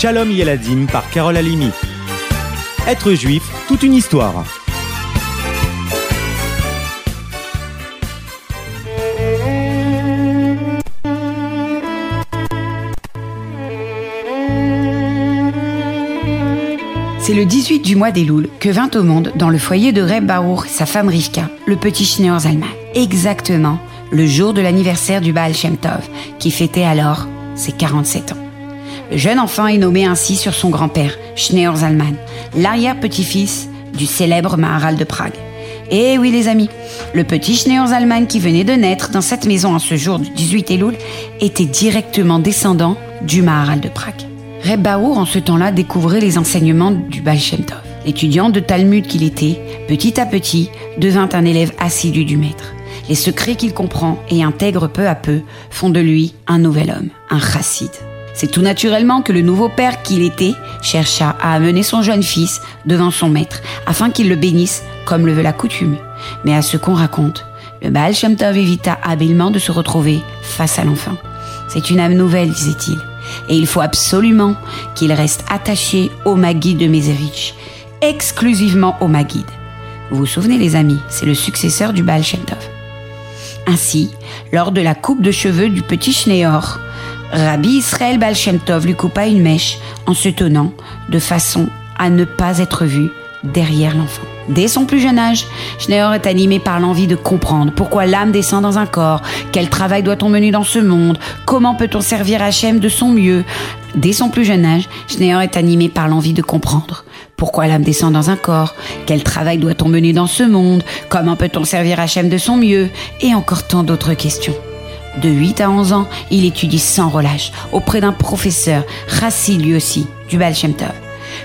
Shalom Yeladim par Carole Alimi. Être juif, toute une histoire. C'est le 18 du mois des Louls que vint au monde, dans le foyer de Reb Baruch, sa femme Rivka, le petit Schneor Zalman. Exactement le jour de l'anniversaire du Baal Shem Tov, qui fêtait alors ses 47 ans. Le jeune enfant est nommé ainsi sur son grand-père, Schneor Zalman, l'arrière-petit-fils du célèbre Maharal de Prague. Et oui les amis, le petit Schneor Zalman qui venait de naître dans cette maison en ce jour du 18 Elul était directement descendant du Maharal de Prague. Reb Baour, en ce temps-là, découvrait les enseignements du Baal Shem. L'étudiant de Talmud qu'il était, petit à petit, devint un élève assidu du maître. Les secrets qu'il comprend et intègre peu à peu font de lui un nouvel homme, un chassid. C'est tout naturellement que le nouveau père qu'il était chercha à amener son jeune fils devant son maître, afin qu'il le bénisse comme le veut la coutume. Mais à ce qu'on raconte, le Baal Shem Tov évita habilement de se retrouver face à l'enfant. C'est une âme nouvelle, disait-il et il faut absolument qu'il reste attaché au Maguide de Mézérich, exclusivement au Maguide. Vous vous souvenez les amis, c'est le successeur du Baal Shem Tov. Ainsi, lors de la coupe de cheveux du petit Schneor, Rabbi Israël Baal Shem Tov lui coupa une mèche en se tenant de façon à ne pas être vu derrière l'enfant. Dès son plus jeune âge, Schneor est animé par l'envie de comprendre pourquoi l'âme descend dans un corps, quel travail doit-on mener dans ce monde, comment peut-on servir Hachem de son mieux. Dès son plus jeune âge, Schneor est animé par l'envie de comprendre pourquoi l'âme descend dans un corps, quel travail doit-on mener dans ce monde, comment peut-on servir Hachem de son mieux, et encore tant d'autres questions. De 8 à 11 ans, il étudie sans relâche auprès d'un professeur, Rassi lui aussi, du Baal.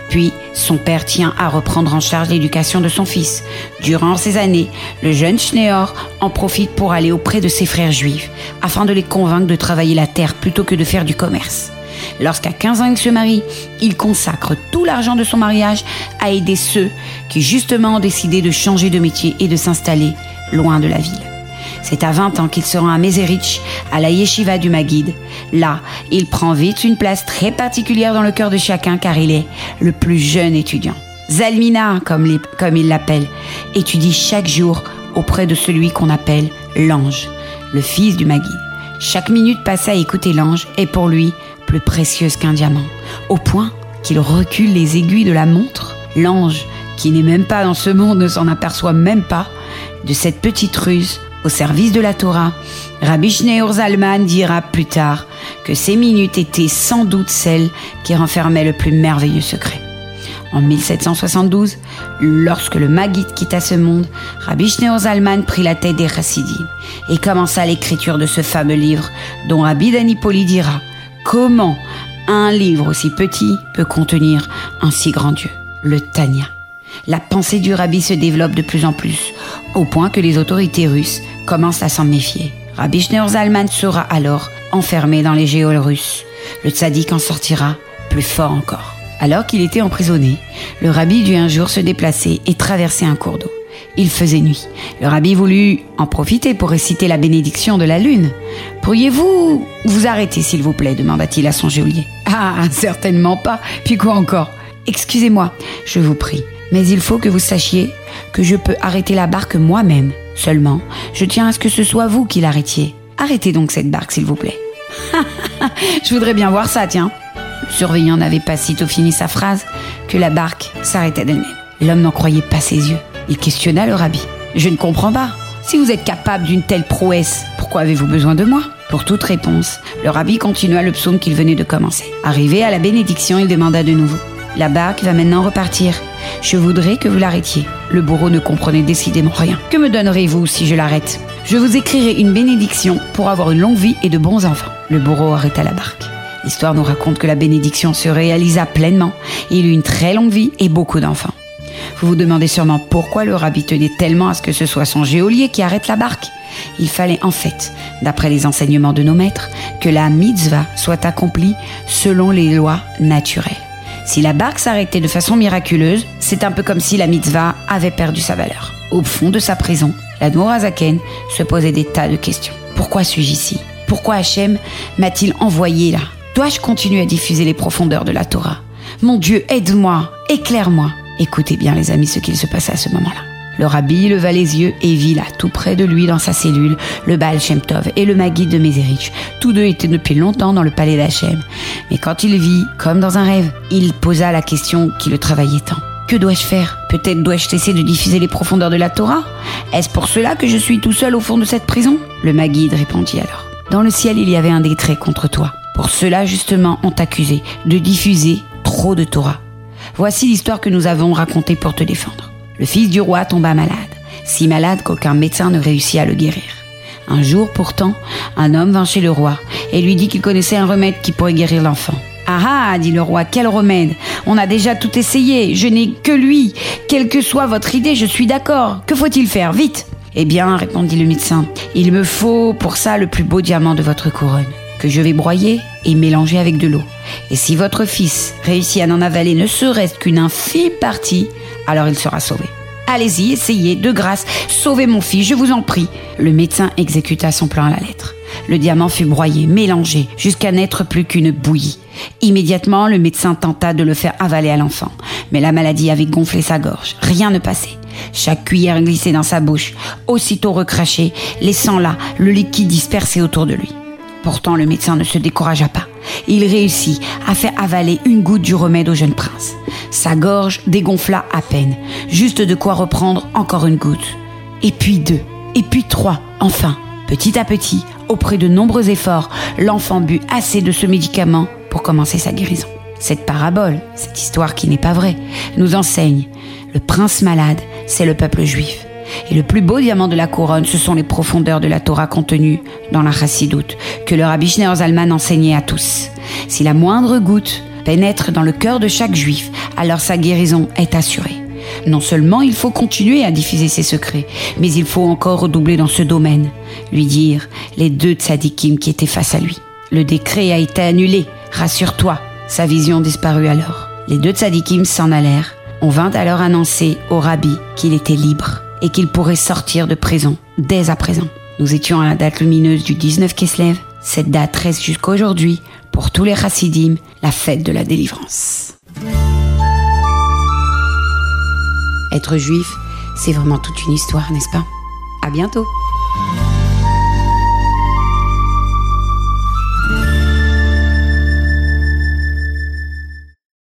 Puis, son père tient à reprendre en charge l'éducation de son fils. Durant ces années, le jeune Schneor en profite pour aller auprès de ses frères juifs, afin de les convaincre de travailler la terre plutôt que de faire du commerce. Lorsqu'à 15 ans il se marie, il consacre tout l'argent de son mariage à aider ceux qui justement ont décidé de changer de métier et de s'installer loin de la ville. C'est à 20 ans qu'il se rend à Meserich, à la yeshiva du Maguide. Là, il prend vite une place très particulière dans le cœur de chacun car il est le plus jeune étudiant. Zalmina, comme, comme il l'appelle, étudie chaque jour auprès de celui qu'on appelle l'ange, le fils du Maguide. Chaque minute passée à écouter l'ange est pour lui plus précieuse qu'un diamant, au point qu'il recule les aiguilles de la montre. L'ange, qui n'est même pas dans ce monde, ne s'en aperçoit même pas de cette petite ruse au service de la Torah. Rabbi Schneur Zalman dira plus tard que ces minutes étaient sans doute celles qui renfermaient le plus merveilleux secret. En 1772, lorsque le Maguide quitta ce monde, Rabbi Schneur Zalman prit la tête des Chassidim et commença l'écriture de ce fameux livre dont Rabbi Danipoli dira Comment un livre aussi petit peut contenir un si grand Dieu Le Tanya. La pensée du rabbi se développe de plus en plus, au point que les autorités russes commencent à s'en méfier. Rabbi Schneur Zalman sera alors enfermé dans les géoles russes. Le tzaddik en sortira plus fort encore. Alors qu'il était emprisonné, le rabbi dut un jour se déplacer et traverser un cours d'eau. Il faisait nuit. Le rabbi voulut en profiter pour réciter la bénédiction de la lune. Pourriez-vous vous arrêter, s'il vous plaît demanda-t-il à son geôlier. Ah, certainement pas. Puis quoi encore? Excusez-moi, je vous prie, mais il faut que vous sachiez que je peux arrêter la barque moi-même. Seulement, je tiens à ce que ce soit vous qui l'arrêtiez. Arrêtez donc cette barque, s'il vous plaît. je voudrais bien voir ça, tiens. Le surveillant n'avait pas sitôt fini sa phrase que la barque s'arrêtait d'elle-même. L'homme n'en croyait pas ses yeux. Il questionna le rabbi. Je ne comprends pas. Si vous êtes capable d'une telle prouesse, pourquoi avez-vous besoin de moi? Pour toute réponse, le rabbi continua le psaume qu'il venait de commencer. Arrivé à la bénédiction, il demanda de nouveau. La barque va maintenant repartir. Je voudrais que vous l'arrêtiez. Le bourreau ne comprenait décidément rien. Que me donnerez-vous si je l'arrête? Je vous écrirai une bénédiction pour avoir une longue vie et de bons enfants. Le bourreau arrêta la barque. L'histoire nous raconte que la bénédiction se réalisa pleinement. Il eut une très longue vie et beaucoup d'enfants. Vous vous demandez sûrement pourquoi le rabbi tenait tellement à ce que ce soit son géolier qui arrête la barque. Il fallait en fait, d'après les enseignements de nos maîtres, que la mitzvah soit accomplie selon les lois naturelles. Si la barque s'arrêtait de façon miraculeuse, c'est un peu comme si la mitzvah avait perdu sa valeur. Au fond de sa prison, la Zaken se posait des tas de questions. Pourquoi suis-je ici? Pourquoi Hachem m'a-t-il envoyé là? Dois-je continuer à diffuser les profondeurs de la Torah? Mon Dieu, aide-moi, éclaire-moi. Écoutez bien les amis ce qu'il se passait à ce moment-là. Le rabbi leva les yeux et vit là, tout près de lui dans sa cellule, le Baal Shem Tov et le Maguide de Mézérich. Tous deux étaient depuis longtemps dans le palais d'Hachem. Mais quand il vit, comme dans un rêve, il posa la question qui le travaillait tant. Que dois-je faire? Peut-être dois-je cesser de diffuser les profondeurs de la Torah? Est-ce pour cela que je suis tout seul au fond de cette prison? Le Maguide répondit alors. Dans le ciel, il y avait un décret contre toi. Pour cela, justement, on t'accusait de diffuser trop de Torah. Voici l'histoire que nous avons racontée pour te défendre. Le fils du roi tomba malade, si malade qu'aucun médecin ne réussit à le guérir. Un jour pourtant, un homme vint chez le roi et lui dit qu'il connaissait un remède qui pourrait guérir l'enfant. Ah ah, dit le roi, quel remède On a déjà tout essayé, je n'ai que lui. Quelle que soit votre idée, je suis d'accord. Que faut-il faire? Vite Eh bien, répondit le médecin, il me faut pour ça le plus beau diamant de votre couronne, que je vais broyer et mélanger avec de l'eau. Et si votre fils réussit à n'en avaler ne serait-ce qu'une infime partie, alors il sera sauvé. Allez-y, essayez, de grâce, sauvez mon fils, je vous en prie. Le médecin exécuta son plan à la lettre. Le diamant fut broyé, mélangé, jusqu'à n'être plus qu'une bouillie. Immédiatement, le médecin tenta de le faire avaler à l'enfant. Mais la maladie avait gonflé sa gorge. Rien ne passait. Chaque cuillère glissait dans sa bouche, aussitôt recrachée, laissant là le liquide dispersé autour de lui. Pourtant, le médecin ne se découragea pas. Il réussit à faire avaler une goutte du remède au jeune prince. Sa gorge dégonfla à peine, juste de quoi reprendre encore une goutte. Et puis deux, et puis trois, enfin. Petit à petit, auprès de nombreux efforts, l'enfant but assez de ce médicament pour commencer sa guérison. Cette parabole, cette histoire qui n'est pas vraie, nous enseigne, le prince malade, c'est le peuple juif. Et le plus beau diamant de la couronne, ce sont les profondeurs de la Torah contenues dans la Chassidoute, que le rabbi Zalman enseignait à tous. Si la moindre goutte pénètre dans le cœur de chaque juif, alors sa guérison est assurée. Non seulement il faut continuer à diffuser ses secrets, mais il faut encore redoubler dans ce domaine, lui dire les deux tzadikim qui étaient face à lui. Le décret a été annulé, rassure-toi. Sa vision disparut alors. Les deux tzadikim s'en allèrent. On vint alors annoncer au rabbi qu'il était libre et qu'il pourrait sortir de prison dès à présent. Nous étions à la date lumineuse du 19 Kislev. Cette date reste jusqu'à aujourd'hui pour tous les chassidim la fête de la délivrance. Être juif, c'est vraiment toute une histoire, n'est-ce pas? À bientôt